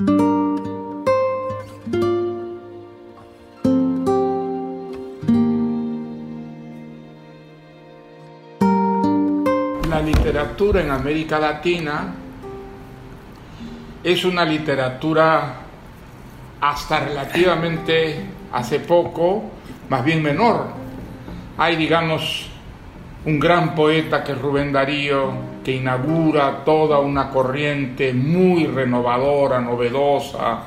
La literatura en América Latina es una literatura hasta relativamente hace poco, más bien menor. Hay, digamos, un gran poeta que es Rubén Darío, que inaugura toda una corriente muy renovadora, novedosa,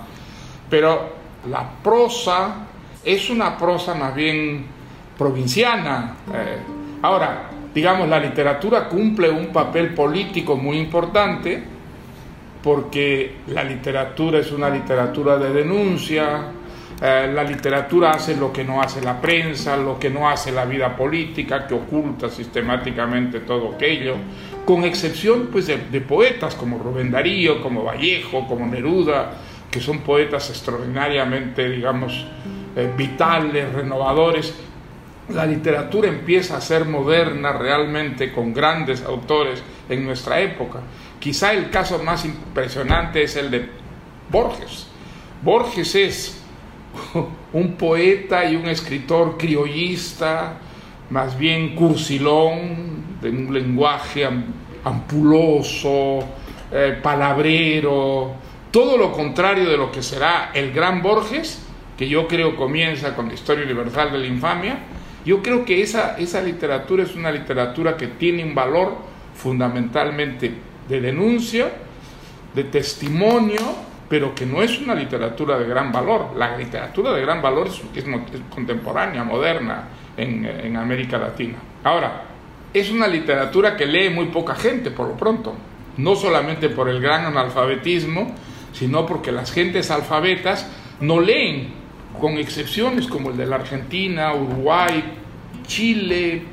pero la prosa es una prosa más bien provinciana. Eh, ahora, digamos, la literatura cumple un papel político muy importante porque la literatura es una literatura de denuncia, eh, la literatura hace lo que no hace la prensa, lo que no hace la vida política, que oculta sistemáticamente todo aquello, con excepción pues, de, poetas como Rubén Darío, como Vallejo, como Neruda, que son poetas extraordinariamente, digamos, eh, vitales, renovadores. La literatura empieza a ser moderna realmente con grandes autores en nuestra época. Quizá el caso más impresionante es el de Borges. Borges es un poeta y un escritor criollista, más bien cursilón, de un lenguaje ampuloso, eh, palabrero, todo lo contrario de lo que será el gran Borges, que yo creo comienza con la historia universal de la infamia. Yo creo que esa, esa literatura es una literatura que tiene un valor fundamentalmente de denuncia, de testimonio, pero que no es una literatura de gran valor. La literatura de gran valor es, contemporánea, moderna en, América Latina. Ahora, es una literatura que lee muy poca gente, por lo pronto. No solamente por el gran analfabetismo, sino porque las gentes alfabetas no leen, con excepciones como el de la Argentina, Uruguay, Chile,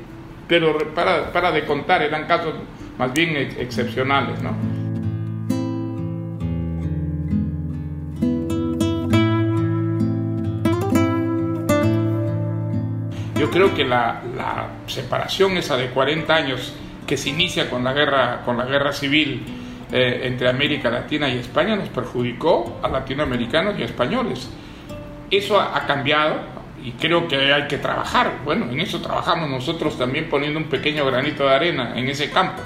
pero para, para de contar, eran casos más bien excepcionales, ¿no? Yo creo que la, separación esa de 40 años que se inicia con la guerra, con la guerra civil eh, entre América Latina y España nos perjudicó a latinoamericanos y a españoles. Eso ha, cambiado y creo que hay que trabajar. Bueno, en eso trabajamos nosotros también poniendo un pequeño granito de arena en ese campo.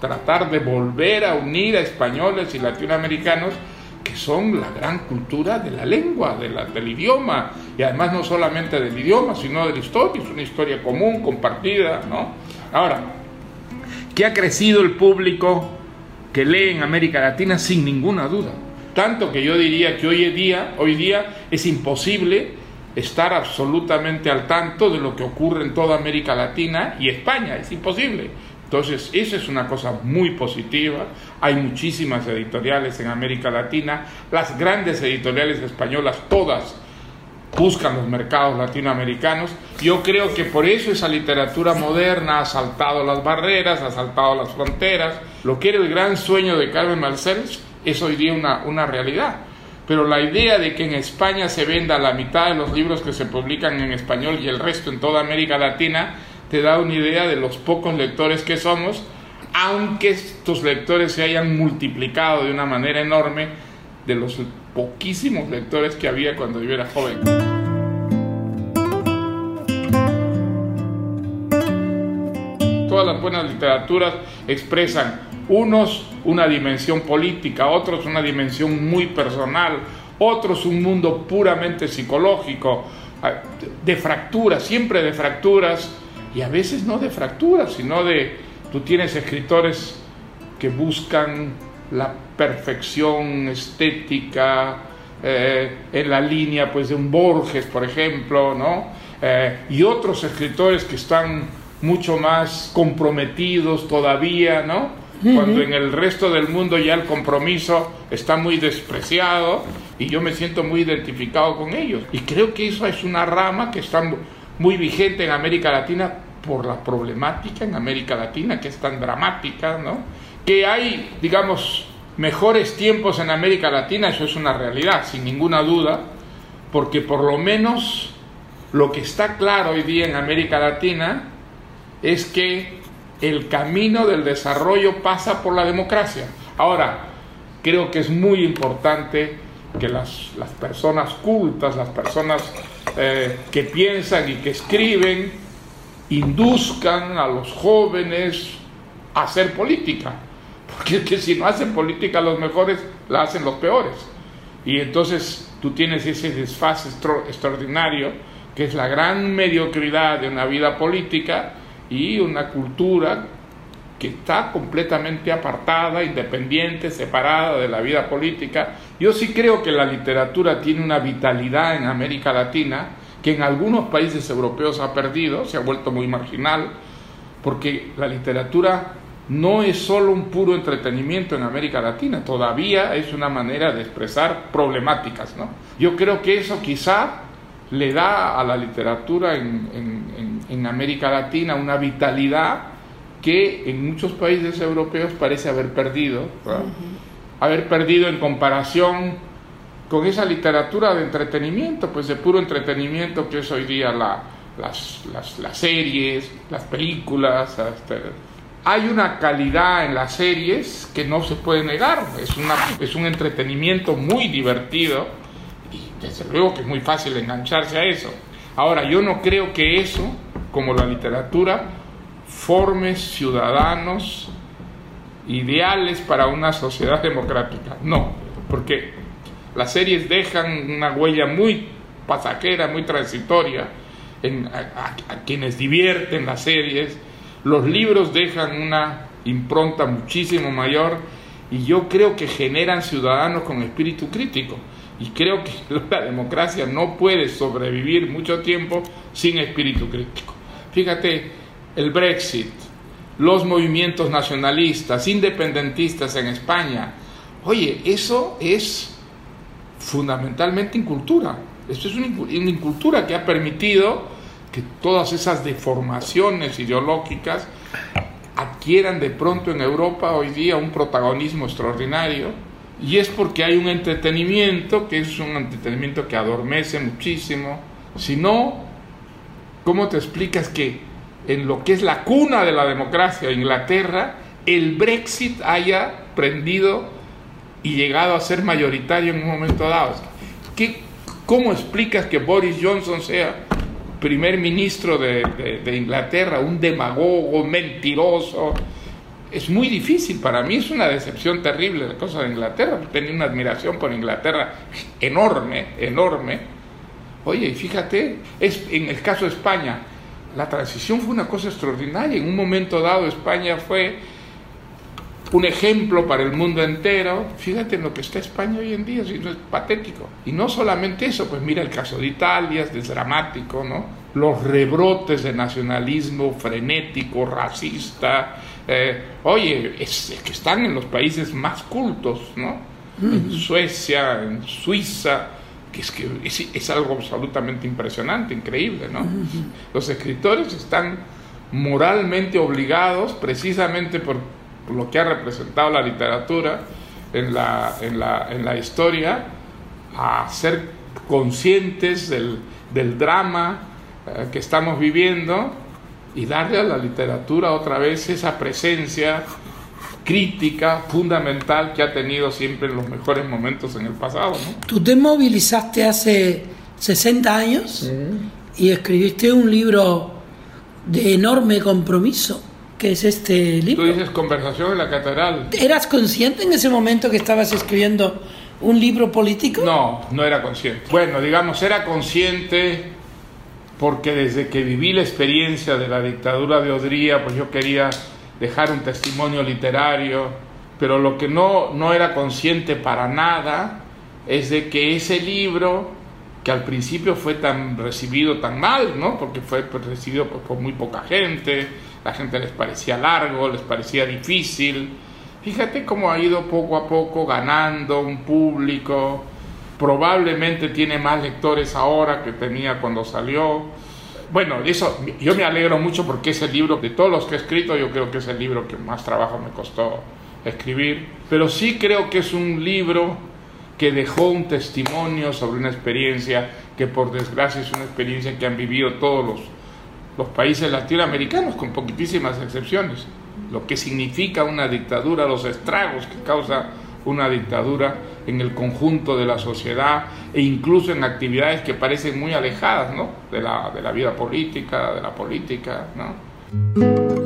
Tratar de volver a unir a españoles y latinoamericanos que son la gran cultura de la lengua, de la, del idioma, y además no solamente del idioma, sino de la historia, es una historia común, compartida, ¿no? Ahora, ¿qué ha crecido el público que lee en América Latina sin ninguna duda? Tanto que yo diría que hoy día, hoy día es imposible estar absolutamente al tanto de lo que ocurre en toda América Latina y España, es imposible. Entonces, esa es una cosa muy positiva. Hay muchísimas editoriales en América Latina. Las grandes editoriales españolas, todas, buscan los mercados latinoamericanos. Yo creo que por eso esa literatura moderna ha saltado las barreras, ha saltado las fronteras. Lo que era el gran sueño de Carmen Marcel es hoy día una, una realidad. Pero la idea de que en España se venda la mitad de los libros que se publican en español y el resto en toda América Latina te da una idea de los pocos lectores que somos, aunque estos lectores se hayan multiplicado de una manera enorme de los poquísimos lectores que había cuando yo era joven. Todas las buenas literaturas expresan unos una dimensión política, otros una dimensión muy personal, otros un mundo puramente psicológico, de fracturas, siempre de fracturas, y a veces no de fracturas, sino de, tú tienes escritores que buscan la perfección estética eh, en la línea pues de un Borges, por ejemplo, ¿no? Eh, y otros escritores que están mucho más comprometidos todavía, ¿no? Cuando en el resto del mundo ya el compromiso está muy despreciado y yo me siento muy identificado con ellos. Y creo que eso es una rama que está muy vigente en América Latina por la problemática en América Latina, que es tan dramática, ¿no? Que hay, digamos, mejores tiempos en América Latina, eso es una realidad, sin ninguna duda, porque por lo menos lo que está claro hoy día en América Latina es que el camino del desarrollo pasa por la democracia. Ahora, creo que es muy importante que las, las personas cultas, las personas eh, que piensan y que escriben, induzcan a los jóvenes a hacer política. Porque es que si no hacen política los mejores, la hacen los peores. Y entonces tú tienes ese desfase extraordinario, que es la gran mediocridad de una vida política y una cultura que está completamente apartada, independiente, separada de la vida política. Yo sí creo que la literatura tiene una vitalidad en América Latina que en algunos países europeos ha perdido, se ha vuelto muy marginal, porque la literatura no es solo un puro entretenimiento en América Latina, todavía es una manera de expresar problemáticas. ¿no? Yo creo que eso quizá le da a la literatura en, en América Latina una vitalidad que en muchos países europeos parece haber perdido, haber perdido en comparación con esa literatura de entretenimiento, pues de puro entretenimiento que es hoy día la, las, las, series, las películas. Hay una calidad en las series que no se puede negar, es, una, es un entretenimiento muy divertido y desde luego que es muy fácil engancharse a eso. Ahora, yo no creo que eso, como la literatura, forme ciudadanos ideales para una sociedad democrática. No, porque las series dejan una huella muy pasajera, muy transitoria en, a, quienes divierten las series. Los libros dejan una impronta muchísimo mayor y yo creo que generan ciudadanos con espíritu crítico. Y creo que la democracia no puede sobrevivir mucho tiempo sin espíritu crítico. Fíjate, el Brexit, los movimientos nacionalistas, independentistas en España. Oye, eso es fundamentalmente incultura. Esto es una incultura que ha permitido que todas esas deformaciones ideológicas adquieran de pronto en Europa hoy día un protagonismo extraordinario. Y es porque hay un entretenimiento que es un entretenimiento que adormece muchísimo. Si no, ¿cómo te explicas que en lo que es la cuna de la democracia, Inglaterra, el Brexit haya prendido y llegado a ser mayoritario en un momento dado. ¿Qué, ¿Cómo explicas que Boris Johnson sea primer ministro de, Inglaterra, un demagogo, mentiroso? Es muy difícil, para mí es una decepción terrible la cosa de Inglaterra, tenía una admiración por Inglaterra enorme, enorme. Oye, fíjate, es, en el caso de España, la transición fue una cosa extraordinaria. En un momento dado España fue un ejemplo para el mundo entero. Fíjate en lo que está España hoy en día, es patético. Y no solamente eso, pues mira el caso de Italia, es dramático, ¿no? Los rebrotes de nacionalismo frenético, racista. Eh, oye, es, que están en los países más cultos, ¿no? En Suecia, en Suiza, es que es, algo absolutamente impresionante, increíble, ¿no? Los escritores están moralmente obligados, precisamente por, lo que ha representado la literatura en la, en la, en la historia, a ser conscientes del, del drama eh, que estamos viviendo y darle a la literatura otra vez esa presencia crítica fundamental que ha tenido siempre en los mejores momentos en el pasado. ¿no? Tú te movilizaste hace 60 años y escribiste un libro de enorme compromiso, que es este libro. Tú dices Conversación en la Catedral. ¿Eras consciente en ese momento que estabas escribiendo un libro político? No, no era consciente. Bueno, digamos, era consciente porque desde que viví la experiencia de la dictadura de Odría, pues yo quería dejar un testimonio literario, pero lo que no, no era consciente para nada es de que ese libro, que al principio fue tan recibido tan mal, ¿no? porque fue recibido por, muy poca gente, la gente les parecía largo, les parecía difícil, fíjate cómo ha ido poco a poco ganando un público, probablemente tiene más lectores ahora que tenía cuando salió, bueno, eso yo me alegro mucho porque ese libro, de todos los que he escrito, yo creo que es el libro que más trabajo me costó escribir, pero sí creo que es un libro que dejó un testimonio sobre una experiencia que por desgracia es una experiencia que han vivido todos los, los países latinoamericanos, con poquitísimas excepciones. Lo que significa una dictadura, los estragos que causa una dictadura en el conjunto de la sociedad e incluso en actividades que parecen muy alejadas ¿no? de, la, de la vida política, de la política. ¿no?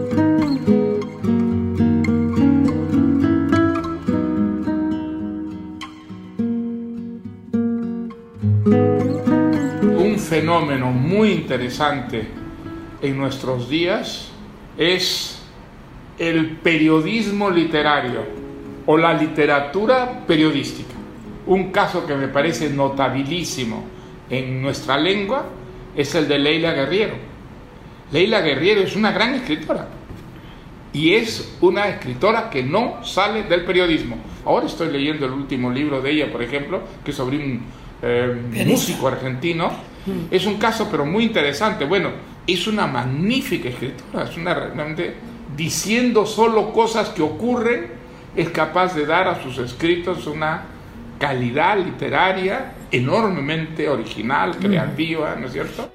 Fenómeno muy interesante en nuestros días es el periodismo literario o la literatura periodística. Un caso que me parece notabilísimo en nuestra lengua es el de Leila Guerriero. Leila Guerriero es una gran escritora y es una escritora que no sale del periodismo. Ahora estoy leyendo el último libro de ella, por ejemplo, que es sobre un eh, músico argentino. Mm. Es un caso pero muy interesante. Bueno, es una magnífica escritora, es una realmente diciendo solo cosas que ocurren, es capaz de dar a sus escritos una calidad literaria enormemente original, creativa, ¿no es cierto?